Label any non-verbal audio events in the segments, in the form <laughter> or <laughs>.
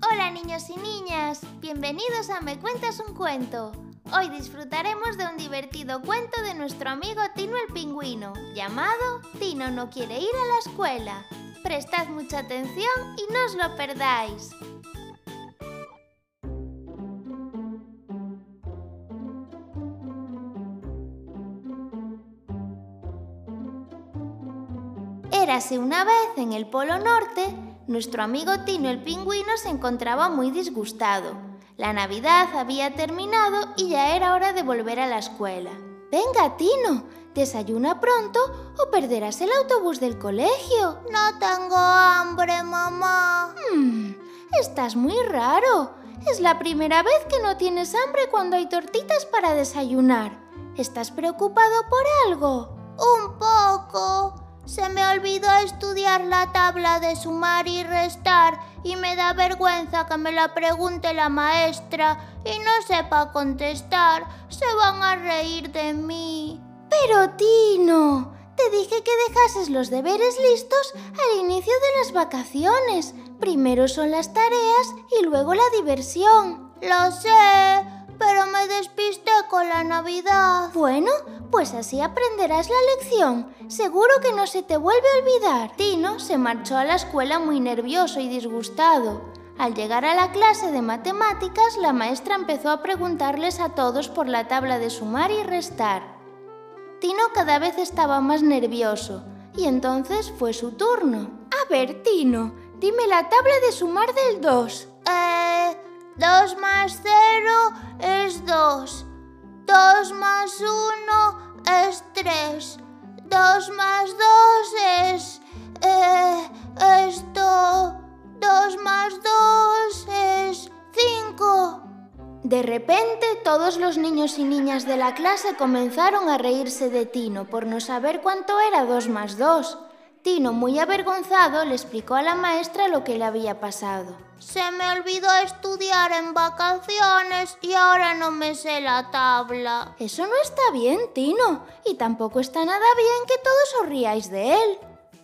Hola niños y niñas, bienvenidos a Me Cuentas un Cuento. Hoy disfrutaremos de un divertido cuento de nuestro amigo Tino el Pingüino, llamado Tino no quiere ir a la escuela. Prestad mucha atención y no os lo perdáis. Érase una vez en el Polo Norte, nuestro amigo Tino el Pingüino se encontraba muy disgustado. La Navidad había terminado y ya era hora de volver a la escuela. Venga, Tino, desayuna pronto o perderás el autobús del colegio. No tengo hambre, mamá. Hmm, estás muy raro. Es la primera vez que no tienes hambre cuando hay tortitas para desayunar. ¿Estás preocupado por algo? Un poco. Se me olvidó estudiar la tabla de sumar y restar y me da vergüenza que me la pregunte la maestra y no sepa contestar. Se van a reír de mí. Pero Tino, te dije que dejases los deberes listos al inicio de las vacaciones. Primero son las tareas y luego la diversión. Lo sé, me despisté con la Navidad. Bueno, pues así aprenderás la lección. Seguro que no se te vuelve a olvidar. Tino se marchó a la escuela muy nervioso y disgustado. Al llegar a la clase de matemáticas, la maestra empezó a preguntarles a todos por la tabla de sumar y restar. Tino cada vez estaba más nervioso y entonces fue su turno. A ver, Tino, dime la tabla de sumar del 2. Eh, 2 más 0 es 2. 2 más 1 es 3. 2 más 2 es... Eh, esto... 2 más 2 es 5. De repente todos los niños y niñas de la clase comenzaron a reírse de Tino por no saber cuánto era 2 más 2. Tino, muy avergonzado, le explicó a la maestra lo que le había pasado. Se me olvidó estudiar en vacaciones y ahora no me sé la tabla. Eso no está bien, Tino, y tampoco está nada bien que todos os riáis de él.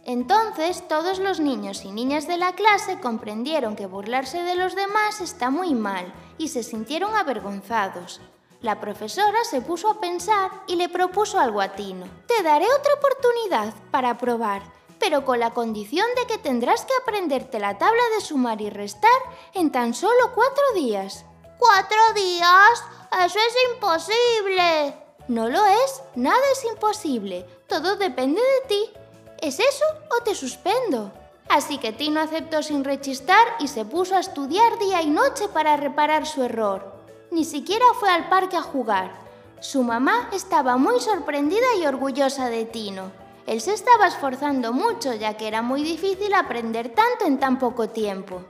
Entonces todos los niños y niñas de la clase comprendieron que burlarse de los demás está muy mal y se sintieron avergonzados. La profesora se puso a pensar y le propuso algo a Tino. Te daré otra oportunidad para probar pero con la condición de que tendrás que aprenderte la tabla de sumar y restar en tan solo cuatro días. ¿Cuatro días? Eso es imposible. No lo es, nada es imposible, todo depende de ti. ¿Es eso o te suspendo? Así que Tino aceptó sin rechistar y se puso a estudiar día y noche para reparar su error. Ni siquiera fue al parque a jugar. Su mamá estaba muy sorprendida y orgullosa de Tino. Él se estaba esforzando mucho ya que era muy difícil aprender tanto en tan poco tiempo.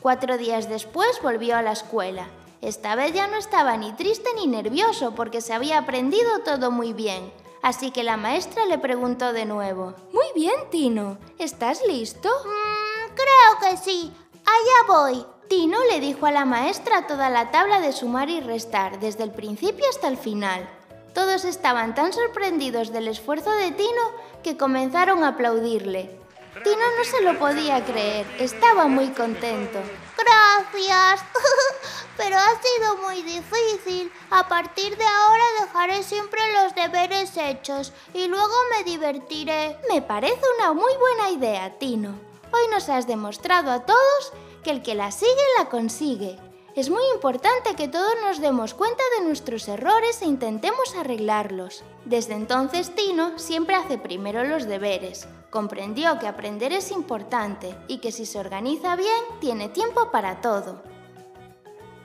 Cuatro días después volvió a la escuela. Esta vez ya no estaba ni triste ni nervioso porque se había aprendido todo muy bien. Así que la maestra le preguntó de nuevo. Muy bien, Tino. ¿Estás listo? Mm, creo que sí. Allá voy. Tino le dijo a la maestra toda la tabla de sumar y restar, desde el principio hasta el final. Todos estaban tan sorprendidos del esfuerzo de Tino que comenzaron a aplaudirle. Tino no se lo podía creer, estaba muy contento. Gracias, <laughs> pero ha sido muy difícil. A partir de ahora dejaré siempre los deberes hechos y luego me divertiré. Me parece una muy buena idea, Tino. Hoy nos has demostrado a todos que el que la sigue la consigue. Es muy importante que todos nos demos cuenta de nuestros errores e intentemos arreglarlos. Desde entonces Tino siempre hace primero los deberes. Comprendió que aprender es importante y que si se organiza bien tiene tiempo para todo.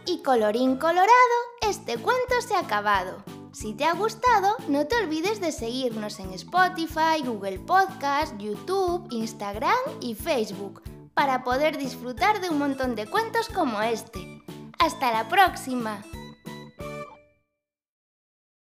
Y colorín colorado, este cuento se ha acabado. Si te ha gustado, no te olvides de seguirnos en Spotify, Google Podcast, YouTube, Instagram y Facebook para poder disfrutar de un montón de cuentos como este. Hasta la próxima.